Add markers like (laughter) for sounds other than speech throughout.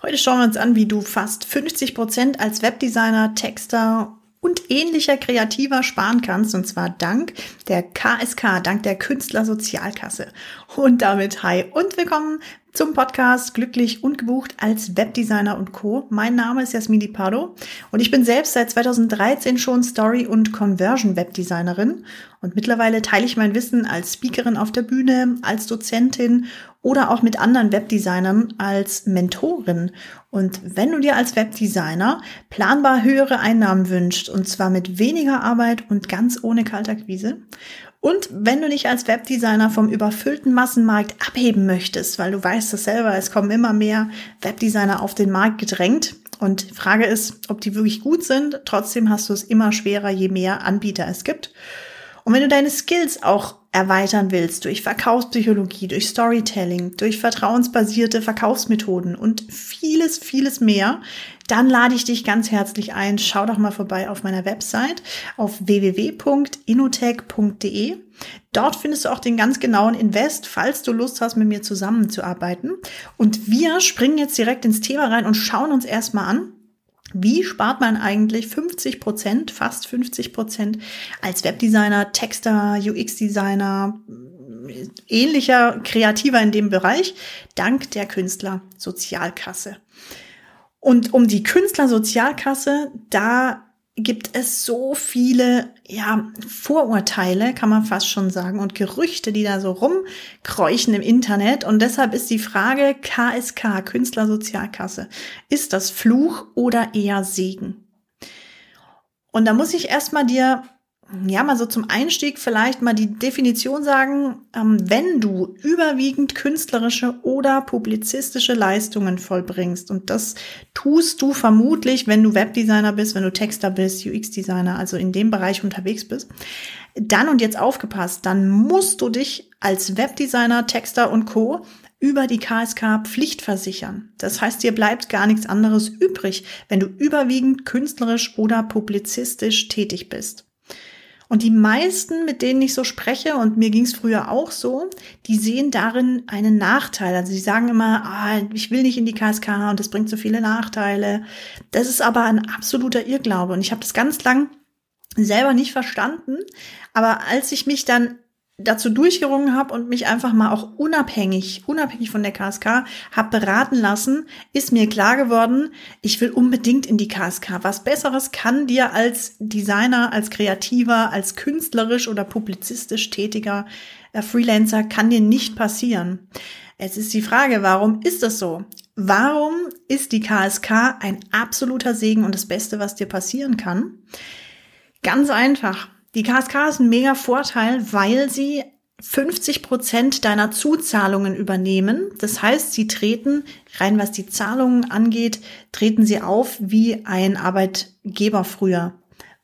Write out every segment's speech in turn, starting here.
Heute schauen wir uns an, wie du fast 50 Prozent als Webdesigner, Texter und ähnlicher Kreativer sparen kannst, und zwar dank der KSK, dank der Künstlersozialkasse. Und damit hi und willkommen zum Podcast Glücklich und gebucht als Webdesigner und Co. Mein Name ist Jasmini Pardo und ich bin selbst seit 2013 schon Story- und Conversion-Webdesignerin und mittlerweile teile ich mein Wissen als Speakerin auf der Bühne, als Dozentin oder auch mit anderen Webdesignern als Mentorin. Und wenn du dir als Webdesigner planbar höhere Einnahmen wünschst, und zwar mit weniger Arbeit und ganz ohne Kaltakquise, und wenn du dich als Webdesigner vom überfüllten Massenmarkt abheben möchtest, weil du weißt es selber, es kommen immer mehr Webdesigner auf den Markt gedrängt. Und Frage ist, ob die wirklich gut sind. Trotzdem hast du es immer schwerer, je mehr Anbieter es gibt. Und wenn du deine Skills auch erweitern willst durch Verkaufspsychologie, durch Storytelling, durch vertrauensbasierte Verkaufsmethoden und vieles, vieles mehr, dann lade ich dich ganz herzlich ein. Schau doch mal vorbei auf meiner Website auf www.inotech.de. Dort findest du auch den ganz genauen Invest, falls du Lust hast, mit mir zusammenzuarbeiten. Und wir springen jetzt direkt ins Thema rein und schauen uns erstmal an, wie spart man eigentlich 50 Prozent, fast 50 Prozent als Webdesigner, Texter, UX-Designer, ähnlicher Kreativer in dem Bereich, dank der Künstlersozialkasse. Und um die Künstlersozialkasse, da gibt es so viele, ja, Vorurteile, kann man fast schon sagen, und Gerüchte, die da so rumkreuchen im Internet. Und deshalb ist die Frage KSK, Künstlersozialkasse, ist das Fluch oder eher Segen? Und da muss ich erstmal dir ja, mal so zum Einstieg vielleicht mal die Definition sagen, ähm, wenn du überwiegend künstlerische oder publizistische Leistungen vollbringst, und das tust du vermutlich, wenn du Webdesigner bist, wenn du Texter bist, UX-Designer, also in dem Bereich unterwegs bist, dann und jetzt aufgepasst, dann musst du dich als Webdesigner, Texter und Co über die KSK Pflicht versichern. Das heißt, dir bleibt gar nichts anderes übrig, wenn du überwiegend künstlerisch oder publizistisch tätig bist. Und die meisten, mit denen ich so spreche, und mir ging es früher auch so, die sehen darin einen Nachteil. Also sie sagen immer, ah, ich will nicht in die KSK und das bringt so viele Nachteile. Das ist aber ein absoluter Irrglaube. Und ich habe das ganz lang selber nicht verstanden. Aber als ich mich dann dazu durchgerungen habe und mich einfach mal auch unabhängig, unabhängig von der KSK, habe beraten lassen, ist mir klar geworden, ich will unbedingt in die KSK. Was Besseres kann dir als Designer, als Kreativer, als künstlerisch oder publizistisch tätiger äh, Freelancer kann dir nicht passieren. Es ist die Frage, warum ist das so? Warum ist die KSK ein absoluter Segen und das Beste, was dir passieren kann? Ganz einfach die KSK ist ein mega Vorteil, weil sie 50 Prozent deiner Zuzahlungen übernehmen. Das heißt, sie treten, rein was die Zahlungen angeht, treten sie auf wie ein Arbeitgeber früher.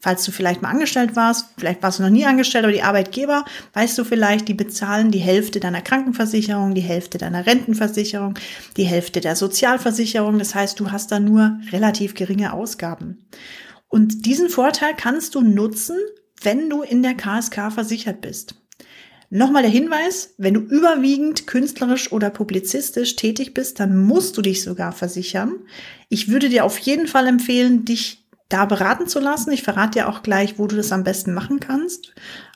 Falls du vielleicht mal angestellt warst, vielleicht warst du noch nie angestellt, aber die Arbeitgeber, weißt du vielleicht, die bezahlen die Hälfte deiner Krankenversicherung, die Hälfte deiner Rentenversicherung, die Hälfte der Sozialversicherung. Das heißt, du hast da nur relativ geringe Ausgaben. Und diesen Vorteil kannst du nutzen, wenn du in der KSK versichert bist. Nochmal der Hinweis, wenn du überwiegend künstlerisch oder publizistisch tätig bist, dann musst du dich sogar versichern. Ich würde dir auf jeden Fall empfehlen, dich da beraten zu lassen. Ich verrate dir auch gleich, wo du das am besten machen kannst,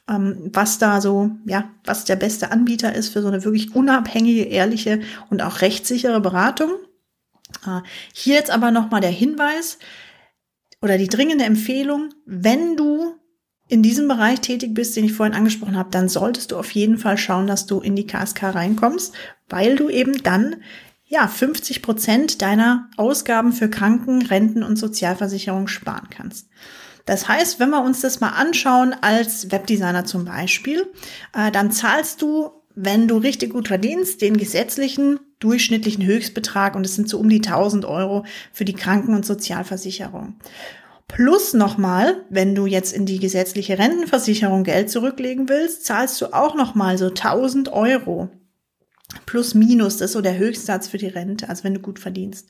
ähm, was da so, ja, was der beste Anbieter ist für so eine wirklich unabhängige, ehrliche und auch rechtssichere Beratung. Äh, hier jetzt aber nochmal der Hinweis oder die dringende Empfehlung, wenn du in diesem Bereich tätig bist, den ich vorhin angesprochen habe, dann solltest du auf jeden Fall schauen, dass du in die KSK reinkommst, weil du eben dann ja 50 Prozent deiner Ausgaben für Kranken, Renten und Sozialversicherung sparen kannst. Das heißt, wenn wir uns das mal anschauen als Webdesigner zum Beispiel, äh, dann zahlst du, wenn du richtig gut verdienst, den gesetzlichen durchschnittlichen Höchstbetrag und es sind so um die 1000 Euro für die Kranken- und Sozialversicherung. Plus nochmal, wenn du jetzt in die gesetzliche Rentenversicherung Geld zurücklegen willst, zahlst du auch nochmal so 1000 Euro. Plus minus, das ist so der Höchstsatz für die Rente, also wenn du gut verdienst.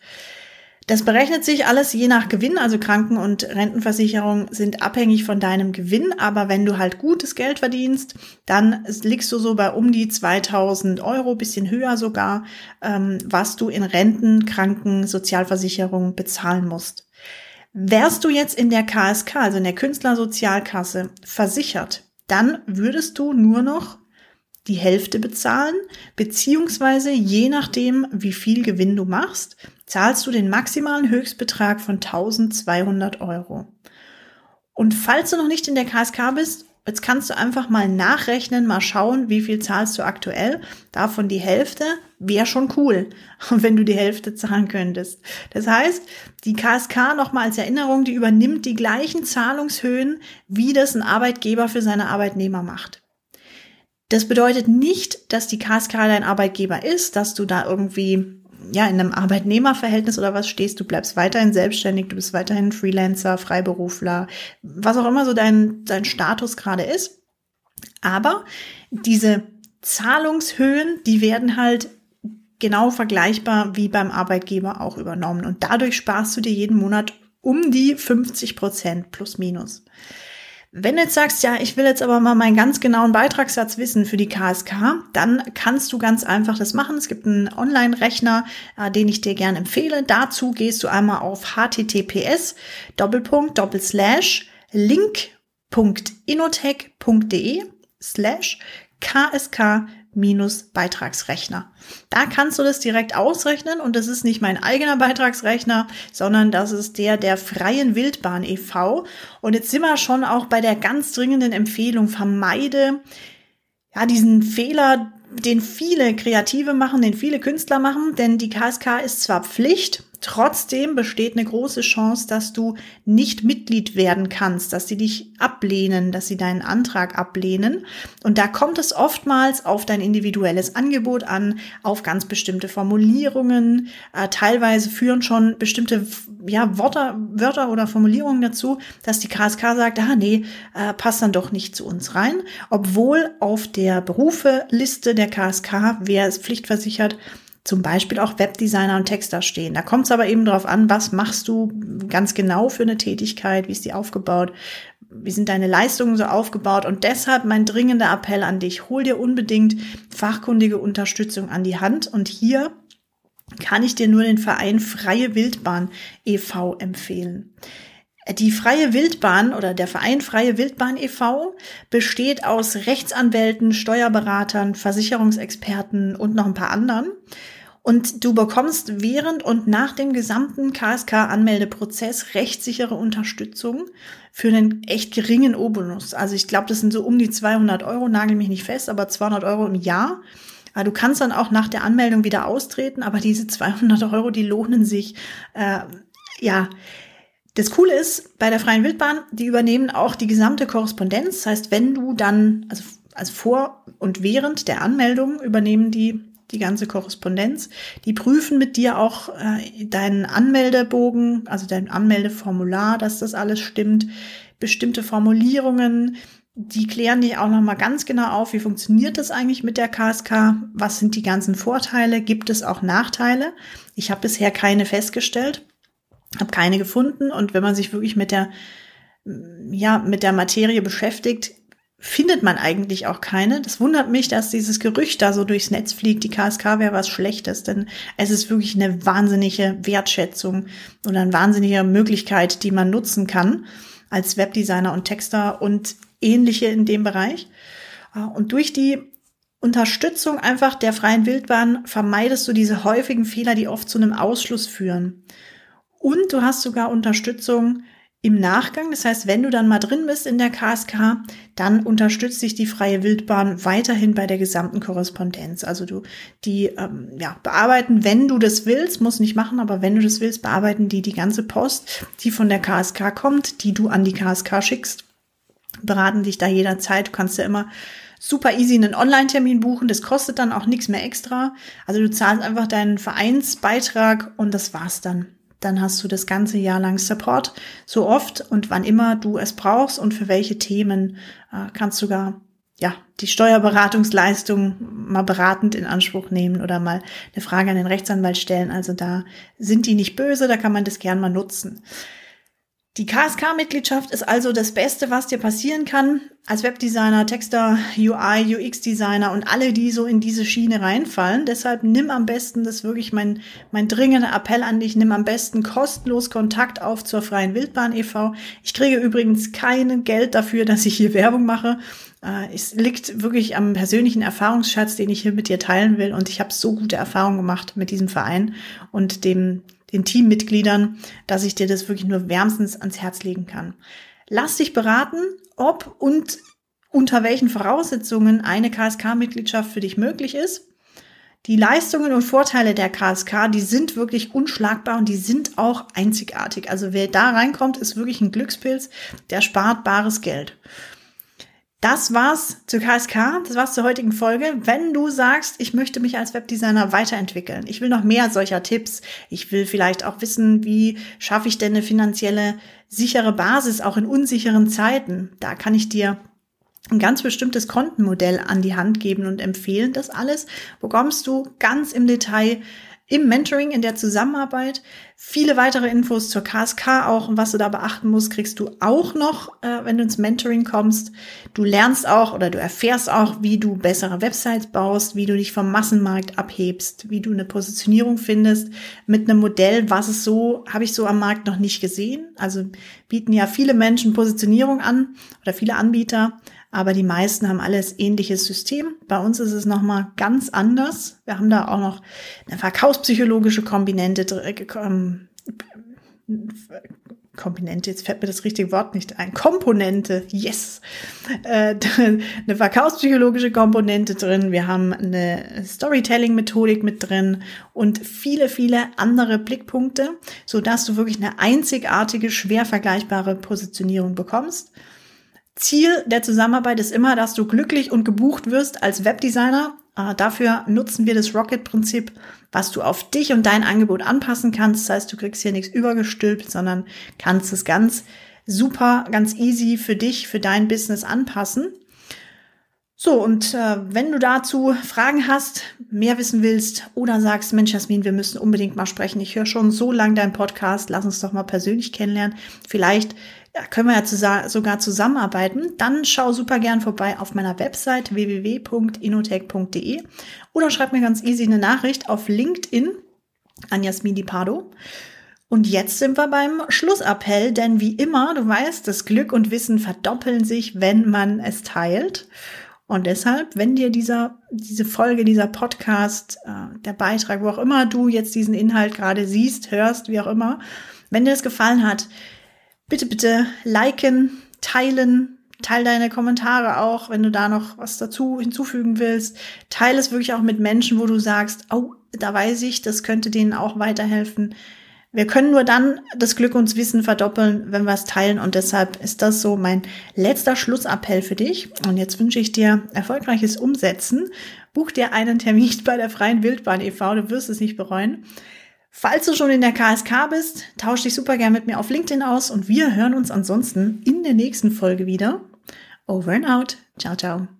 Das berechnet sich alles je nach Gewinn, also Kranken- und Rentenversicherung sind abhängig von deinem Gewinn, aber wenn du halt gutes Geld verdienst, dann liegst du so bei um die 2000 Euro, bisschen höher sogar, ähm, was du in Renten, Kranken, Sozialversicherung bezahlen musst. Wärst du jetzt in der KSK, also in der Künstlersozialkasse, versichert, dann würdest du nur noch die Hälfte bezahlen, beziehungsweise je nachdem, wie viel Gewinn du machst, zahlst du den maximalen Höchstbetrag von 1200 Euro. Und falls du noch nicht in der KSK bist, jetzt kannst du einfach mal nachrechnen, mal schauen, wie viel zahlst du aktuell. Davon die Hälfte wäre schon cool, (laughs) wenn du die Hälfte zahlen könntest. Das heißt, die KSK nochmal als Erinnerung, die übernimmt die gleichen Zahlungshöhen, wie das ein Arbeitgeber für seine Arbeitnehmer macht. Das bedeutet nicht, dass die KSK dein Arbeitgeber ist, dass du da irgendwie ja, in einem Arbeitnehmerverhältnis oder was stehst, du bleibst weiterhin selbstständig, du bist weiterhin Freelancer, Freiberufler, was auch immer so dein, dein Status gerade ist. Aber diese Zahlungshöhen, die werden halt genau vergleichbar wie beim Arbeitgeber auch übernommen. Und dadurch sparst du dir jeden Monat um die 50 Prozent plus minus. Wenn du jetzt sagst, ja, ich will jetzt aber mal meinen ganz genauen Beitragssatz wissen für die KSK, dann kannst du ganz einfach das machen. Es gibt einen Online-Rechner, äh, den ich dir gerne empfehle. Dazu gehst du einmal auf https Doppelpunkt Doppelslash link.inotech.de slash KSK Beitragsrechner. Da kannst du das direkt ausrechnen und das ist nicht mein eigener Beitragsrechner, sondern das ist der der Freien Wildbahn e.V. Und jetzt sind wir schon auch bei der ganz dringenden Empfehlung, vermeide ja diesen Fehler, den viele Kreative machen, den viele Künstler machen, denn die KSK ist zwar Pflicht, Trotzdem besteht eine große Chance, dass du nicht Mitglied werden kannst, dass sie dich ablehnen, dass sie deinen Antrag ablehnen. Und da kommt es oftmals auf dein individuelles Angebot an, auf ganz bestimmte Formulierungen. Äh, teilweise führen schon bestimmte ja, Wörter, Wörter oder Formulierungen dazu, dass die KSK sagt, ah nee, äh, passt dann doch nicht zu uns rein. Obwohl auf der Berufeliste der KSK, wer ist pflichtversichert, zum Beispiel auch Webdesigner und Texter stehen. Da kommt es aber eben darauf an, was machst du ganz genau für eine Tätigkeit, wie ist die aufgebaut, wie sind deine Leistungen so aufgebaut und deshalb mein dringender Appell an dich, hol dir unbedingt fachkundige Unterstützung an die Hand und hier kann ich dir nur den Verein Freie Wildbahn e.V. empfehlen. Die Freie Wildbahn oder der Verein Freie Wildbahn e.V. besteht aus Rechtsanwälten, Steuerberatern, Versicherungsexperten und noch ein paar anderen. Und du bekommst während und nach dem gesamten KSK-Anmeldeprozess rechtssichere Unterstützung für einen echt geringen Obolus. Also ich glaube, das sind so um die 200 Euro, nagel mich nicht fest, aber 200 Euro im Jahr. Du kannst dann auch nach der Anmeldung wieder austreten, aber diese 200 Euro, die lohnen sich. Äh, ja, das Coole ist, bei der Freien Wildbahn, die übernehmen auch die gesamte Korrespondenz. Das heißt, wenn du dann, also, also vor und während der Anmeldung übernehmen die die ganze Korrespondenz. Die prüfen mit dir auch äh, deinen Anmeldebogen, also dein Anmeldeformular, dass das alles stimmt. Bestimmte Formulierungen, die klären dich auch nochmal ganz genau auf, wie funktioniert das eigentlich mit der KSK, was sind die ganzen Vorteile, gibt es auch Nachteile. Ich habe bisher keine festgestellt, habe keine gefunden und wenn man sich wirklich mit der ja, mit der Materie beschäftigt, findet man eigentlich auch keine. Das wundert mich, dass dieses Gerücht da so durchs Netz fliegt, die KSK wäre was Schlechtes, denn es ist wirklich eine wahnsinnige Wertschätzung oder eine wahnsinnige Möglichkeit, die man nutzen kann als Webdesigner und Texter und ähnliche in dem Bereich. Und durch die Unterstützung einfach der freien Wildbahn vermeidest du diese häufigen Fehler, die oft zu einem Ausschluss führen. Und du hast sogar Unterstützung im Nachgang. Das heißt, wenn du dann mal drin bist in der KSK, dann unterstützt dich die freie Wildbahn weiterhin bei der gesamten Korrespondenz. Also du, die ähm, ja, bearbeiten, wenn du das willst, muss nicht machen, aber wenn du das willst, bearbeiten die die ganze Post, die von der KSK kommt, die du an die KSK schickst, beraten dich da jederzeit. Du kannst ja immer super easy einen Online-Termin buchen. Das kostet dann auch nichts mehr extra. Also du zahlst einfach deinen Vereinsbeitrag und das war's dann dann hast du das ganze Jahr lang Support, so oft und wann immer du es brauchst und für welche Themen äh, kannst sogar ja, die Steuerberatungsleistung mal beratend in Anspruch nehmen oder mal eine Frage an den Rechtsanwalt stellen. Also da sind die nicht böse, da kann man das gern mal nutzen. Die KSK-Mitgliedschaft ist also das Beste, was dir passieren kann als Webdesigner, Texter, UI, UX-Designer und alle, die so in diese Schiene reinfallen. Deshalb nimm am besten, das ist wirklich mein, mein dringender Appell an dich, nimm am besten kostenlos Kontakt auf zur Freien Wildbahn e.V. Ich kriege übrigens kein Geld dafür, dass ich hier Werbung mache. Äh, es liegt wirklich am persönlichen Erfahrungsschatz, den ich hier mit dir teilen will. Und ich habe so gute Erfahrungen gemacht mit diesem Verein und dem den Teammitgliedern, dass ich dir das wirklich nur wärmstens ans Herz legen kann. Lass dich beraten, ob und unter welchen Voraussetzungen eine KSK-Mitgliedschaft für dich möglich ist. Die Leistungen und Vorteile der KSK, die sind wirklich unschlagbar und die sind auch einzigartig. Also wer da reinkommt, ist wirklich ein Glückspilz, der spart bares Geld. Das war's zur KSK, das war's zur heutigen Folge. Wenn du sagst, ich möchte mich als Webdesigner weiterentwickeln, ich will noch mehr solcher Tipps, ich will vielleicht auch wissen, wie schaffe ich denn eine finanzielle sichere Basis auch in unsicheren Zeiten, da kann ich dir ein ganz bestimmtes Kontenmodell an die Hand geben und empfehlen. Das alles bekommst du ganz im Detail im Mentoring, in der Zusammenarbeit. Viele weitere Infos zur KSK auch und was du da beachten musst, kriegst du auch noch, äh, wenn du ins Mentoring kommst. Du lernst auch oder du erfährst auch, wie du bessere Websites baust, wie du dich vom Massenmarkt abhebst, wie du eine Positionierung findest mit einem Modell, was es so, habe ich so am Markt noch nicht gesehen. Also bieten ja viele Menschen Positionierung an oder viele Anbieter aber die meisten haben alles ähnliches System. Bei uns ist es nochmal ganz anders. Wir haben da auch noch eine verkaufspsychologische Komponente, ähm, Komponente, jetzt fällt mir das richtige Wort nicht ein. Komponente, yes. Äh, (laughs) eine verkaufspsychologische Komponente drin. Wir haben eine Storytelling-Methodik mit drin und viele, viele andere Blickpunkte, so dass du wirklich eine einzigartige, schwer vergleichbare Positionierung bekommst. Ziel der Zusammenarbeit ist immer, dass du glücklich und gebucht wirst als Webdesigner. Äh, dafür nutzen wir das Rocket-Prinzip, was du auf dich und dein Angebot anpassen kannst. Das heißt, du kriegst hier nichts übergestülpt, sondern kannst es ganz super, ganz easy für dich, für dein Business anpassen. So, und äh, wenn du dazu Fragen hast, mehr wissen willst oder sagst, Mensch, Jasmin, wir müssen unbedingt mal sprechen. Ich höre schon so lange deinen Podcast, lass uns doch mal persönlich kennenlernen. Vielleicht ja, können wir ja sogar zusammenarbeiten, dann schau super gern vorbei auf meiner Website www.inotech.de oder schreib mir ganz easy eine Nachricht auf LinkedIn an Jasmin Di Pardo. Und jetzt sind wir beim Schlussappell, denn wie immer, du weißt, das Glück und Wissen verdoppeln sich, wenn man es teilt. Und deshalb, wenn dir dieser, diese Folge, dieser Podcast, äh, der Beitrag, wo auch immer du jetzt diesen Inhalt gerade siehst, hörst, wie auch immer, wenn dir das gefallen hat, bitte, bitte liken, teilen, teil deine Kommentare auch, wenn du da noch was dazu hinzufügen willst. Teile es wirklich auch mit Menschen, wo du sagst, oh, da weiß ich, das könnte denen auch weiterhelfen. Wir können nur dann das Glück und das Wissen verdoppeln, wenn wir es teilen. Und deshalb ist das so mein letzter Schlussappell für dich. Und jetzt wünsche ich dir erfolgreiches Umsetzen. Buch dir einen Termin (laughs) bei der Freien Wildbahn e.V. Du wirst es nicht bereuen. Falls du schon in der KSK bist, tausch dich super gern mit mir auf LinkedIn aus und wir hören uns ansonsten in der nächsten Folge wieder. Over and out. Ciao, ciao.